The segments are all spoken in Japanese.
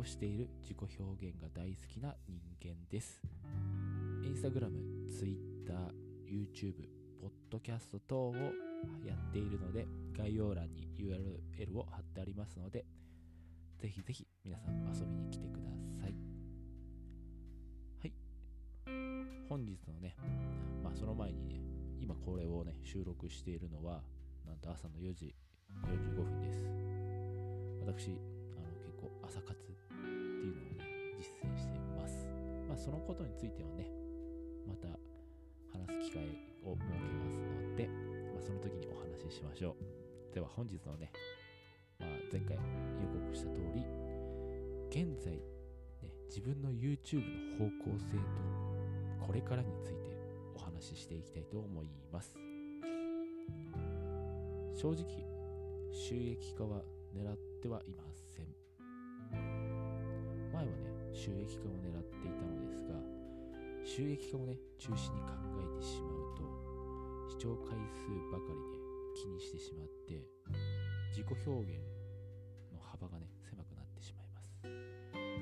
をしている自己表現が大好きな人間です。Instagram、Twitter、YouTube、ポッドキャスト等をやっているので、概要欄に URL を貼ってありますので、ぜひぜひ皆さん遊びに来てください。はい。本日のね、まあその前にね、今これをね、収録しているのは、なんと朝の4時45分です。私、朝活っていうのをね、実践しています。まあそのことについてはね、また話す機会を設けますので、まあ、その時にお話ししましょう。では本日のね、まあ、前回予告した通り、現在、ね、自分の YouTube の方向性とこれからについてお話ししていきたいと思います。正直、収益化は狙ってはいません。前はね、収益化を狙っていたのですが、収益化をね中心に考えてしまうと視聴回数ばかりね気にしてしまって自己表現の幅がね狭くなってしまいます。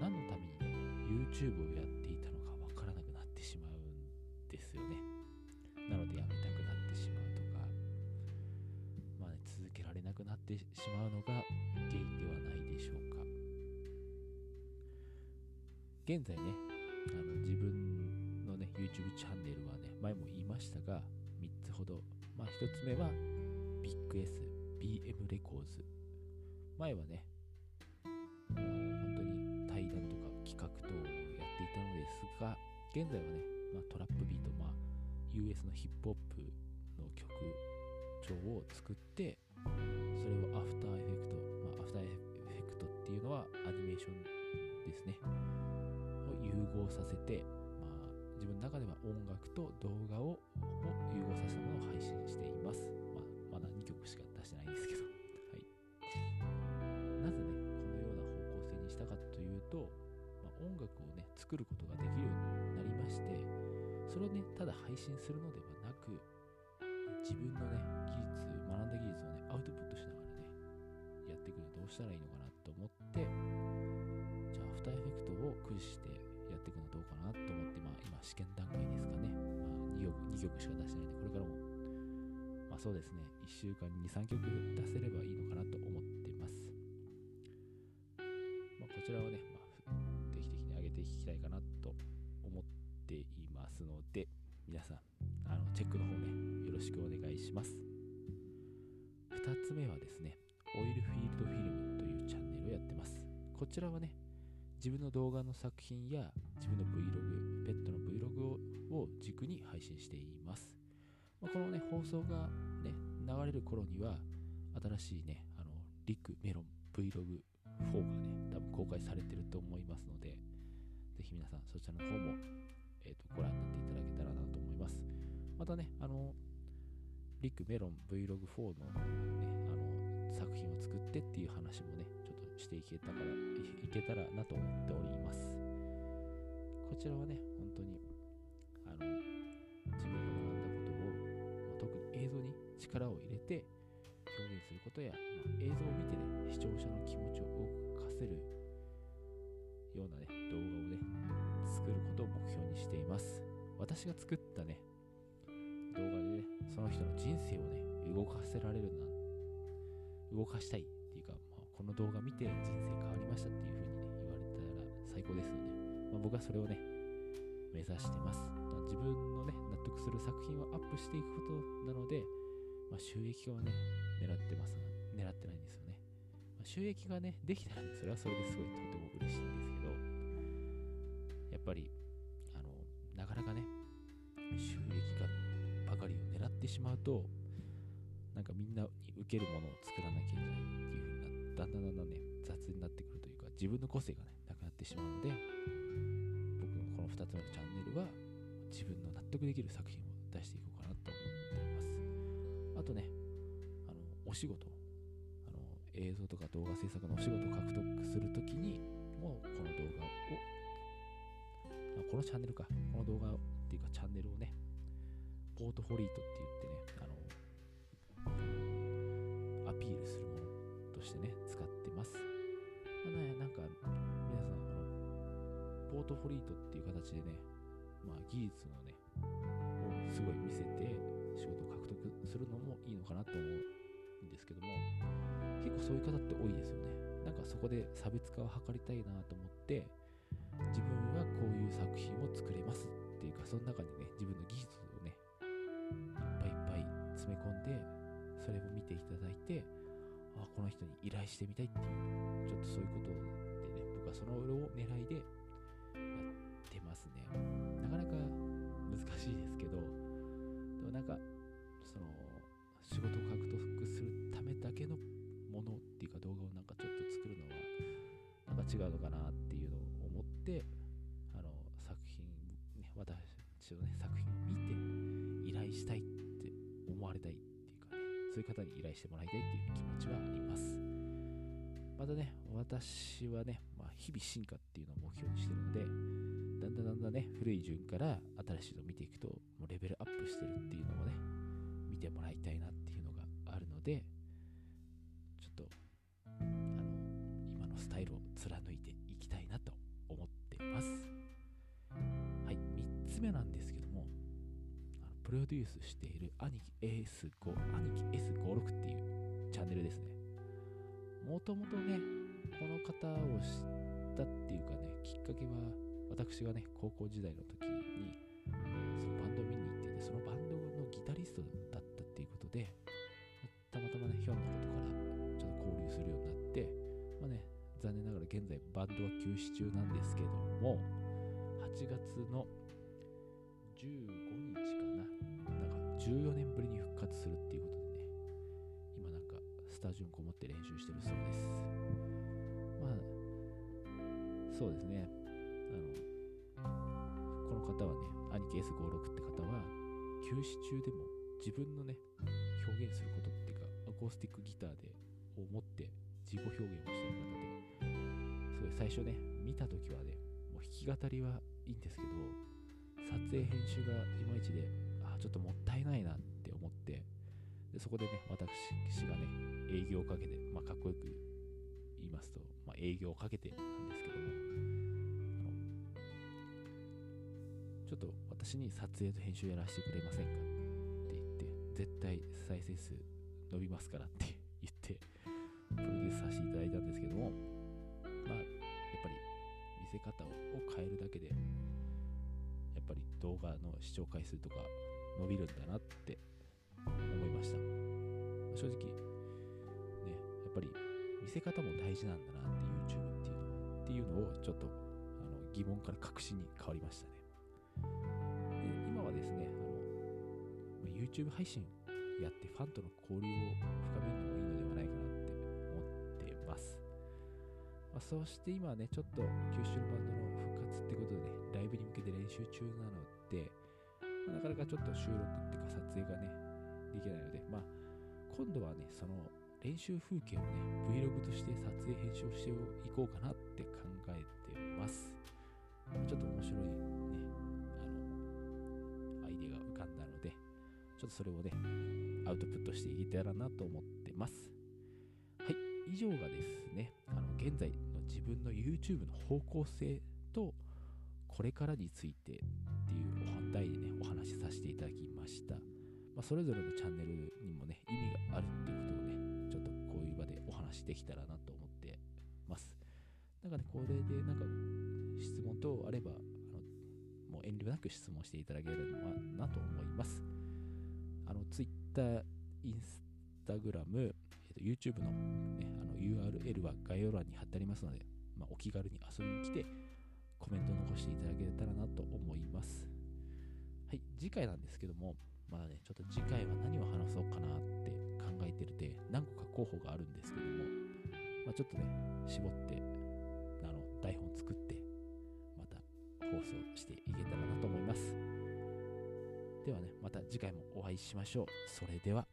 何のためにね YouTube をやっていたのかわからなくなってしまうんですよね。なのでやめたくなってしまうとかまあ、ね、続けられなくなってしまう現在ねあの自分のね YouTube チャンネルはね、前も言いましたが、3つほど。まあ、1つ目は、ビッグ S、BM レコーズ。前はね、本当に対談とか企画等をやっていたのですが、現在はね、まあ、 trap beat、まあ、US のヒップホップの曲調を作って、それをアフターエフェクト、まあ、アフターエフェクトっていうのはアニメーションですね、合わせて、まあ自分の中では音楽と動画を融合させたものを配信しています。まあ、まだ2曲しか出してないんですけど。はい。なぜね、このような方向性にしたかというと、まあ、音楽をね、作ることができるようになりまして、それをね、ただ配信するのではなく、自分のね、技術、学んだ技術をね、アウトプットしながらね、やっていくにはどうしたらいいのかなと思って、じゃあ、アフターエフェクトを駆使してっていくのはどうかなと思って、まあ、今試験段階ですかね。まあ、2, 曲2曲しか出してないんで、これからも、まあそうですね、1週間に2、3曲出せればいいのかなと思ってます。まあ、こちらはね、まあ、定期的に上げていきたいかなと思っていますので、皆さん、あのチェックの方ね、よろしくお願いします。2つ目はですね、オイルフィールドフィルムというチャンネルをやってます。こちらはね、自分の動画の作品や自分の Vlog、ペットの Vlog を軸に配信しています。まあ、このね、放送がね、流れる頃には、新しいね、あの、リクメロン Vlog4 がね、多分公開されてると思いますので、ぜひ皆さんそちらの方も、えーと、ご覧になっていただけたらなと思います。またね、あの、リクメロン Vlog4 のね、あの、作品を作ってっていう話もね、ちょっとしていけたからいけたらなと思っておりますちらはね本当にあの自分が学んだことを、まあ、特に映像に力を入れて表現することや、まあ、映像を見てね視聴者の気持ちを動かせるようなね動画をね作ることを目標にしています。私が作ったね動画でねその人の人生をね動かせられるな動かしたいっていうかまあこの動画見て人生変わりましたっていう風にね、言われたら最高ですので、まあ、僕はそれをね、目指してます。自分のね、納得する作品をアップしていくことなので、まあ、収益化はね、狙ってます狙ってないんですよね。まあ、収益がね、できたらね、それはそれですごいとても嬉しいんですけど、やっぱり、あの、なかなかね、収益化ばかりを狙ってしまうと、なんかみんなに受けるものを作らなきゃいけないっていうだんだんだんだんね雑になってくるというか自分の個性がねなくなってしまうので2つ目のチャンネルは自分の納得できる作品を出していこうかなと思っています。あとねあのお仕事。あの映像とか動画制作のお仕事を獲得するときにもうこの動画をこのチャンネルか。この動画っていうかチャンネルをねポートフォリートって言ってねあのアピールするものとしてね、使ってます。まあね、なんか、ポートフォリートっていう形でね、まあ、技術のね、をすごい見せて仕事を獲得するのもいいのかなと思うんですけども、結構そういう方って多いですよね。なんかそこで差別化を図りたいなと思って、自分はこういう作品を作れますっていうか、その中にね、自分の技術をね、いっぱいいっぱい詰め込んで、それを見ていただいて、あこの人に依頼してみたいっていう、ちょっとそういうことでね、僕はそのを狙いでってますね。なかなか難しいですけど、でもなんか、その、仕事を獲得するためだけのものっていうか動画をなんかちょっと作るのは、なんか違うのかなっていうのを思って、あの、作品、ね、私のね、作品を見て依頼したいって思われたいっていうかねそういう方に依頼してもらいたいっていう気持ちはあります。またね、私はね、まあ、日々進化っていうのを目標にしてるので、だんだんだんだんね、古い順から新しいのを見ていくと、もうレベルアップしてるっていうのをね、見てもらいたいなっていうのがあるので、ちょっと、あの、今のスタイルを貫いていきたいなと思っています。はい、3つ目なんですけども、プロデュースしている兄貴 AS5、兄貴 S56 っていうチャンネルですね。もともとね、この方を知ったっていうかね、きっかけは、私がね、高校時代の時に、そのバンド見に行ってて、そのバンドのギタリストだったっていうことで、たまたまね、ひょんなことからちょっと交流するようになって、まあね、残念ながら現在バンドは休止中なんですけども、8月の15タジオにこもって練習してるそうです。まあ、そうですね。あの、この方はね、兄貴 S56 って方は、休止中でも自分のね、表現することっていうか、アコースティックギターでを持って自己表現をしてる方で、すごい最初ね、見た時はね、もう弾き語りはいいんですけど、撮影編集がいまいちでああちょっともったいないなって思ってでそこでね私がね営業をかけて、まあ、かっこよく言いますと、まあ、営業をかけてなんですけどもちょっと私に撮影と編集やらせてくれませんかって言って絶対再生数伸びますからって 言ってプロデュースさせていただいたんですけどもまあやっぱり見せ方を変えるだけでやっぱり動画の視聴回数とか伸びるんだなって思ました。正直ねやっぱり見せ方も大事なんだなって YouTube っていうのっていうのをちょっとあの疑問から確信に変わりましたね。で今はですねあの YouTube 配信やってファンとの交流を深めるのもいいのではないかなって思ってます、まあ、そして今はねちょっと九州のバンドの復活ってことでねライブに向けて練習中なのでまあ、なかなかちょっと収録っていうか撮影がね、できないので、まあ、今度はね、その練習風景をね、Vlog として撮影編集をしていこうかなって考えてます。ちょっと面白いね、あの、アイデアが浮かんだので、ちょっとそれをね、アウトプットしていけたらなと思ってます。はい、以上がですね、あの現在の自分の YouTube の方向性と、これからについてっていう本題でね、お話しさせていただきました。まあ、それぞれのチャンネルにもね、意味があるっていうことをね、ちょっとこういう場でお話できたらなと思ってます。なんかね、これでなんか質問等あれば、あのもう遠慮なく質問していただけるのはなと思います。あの、Twitter、Instagram、えー、と YouTube の,、ね、あの URL は概要欄に貼ってありますので、まあ、お気軽に遊びに来て、コメント残していただけたらなと思います。はい、次回なんですけども、まだね、ちょっと次回は何を話そうかなって考えてるで、何個か候補があるんですけども、まあ、ちょっとね、絞って、あの、台本作って、また放送していけたらなと思います。ではね、また次回もお会いしましょう。それでは。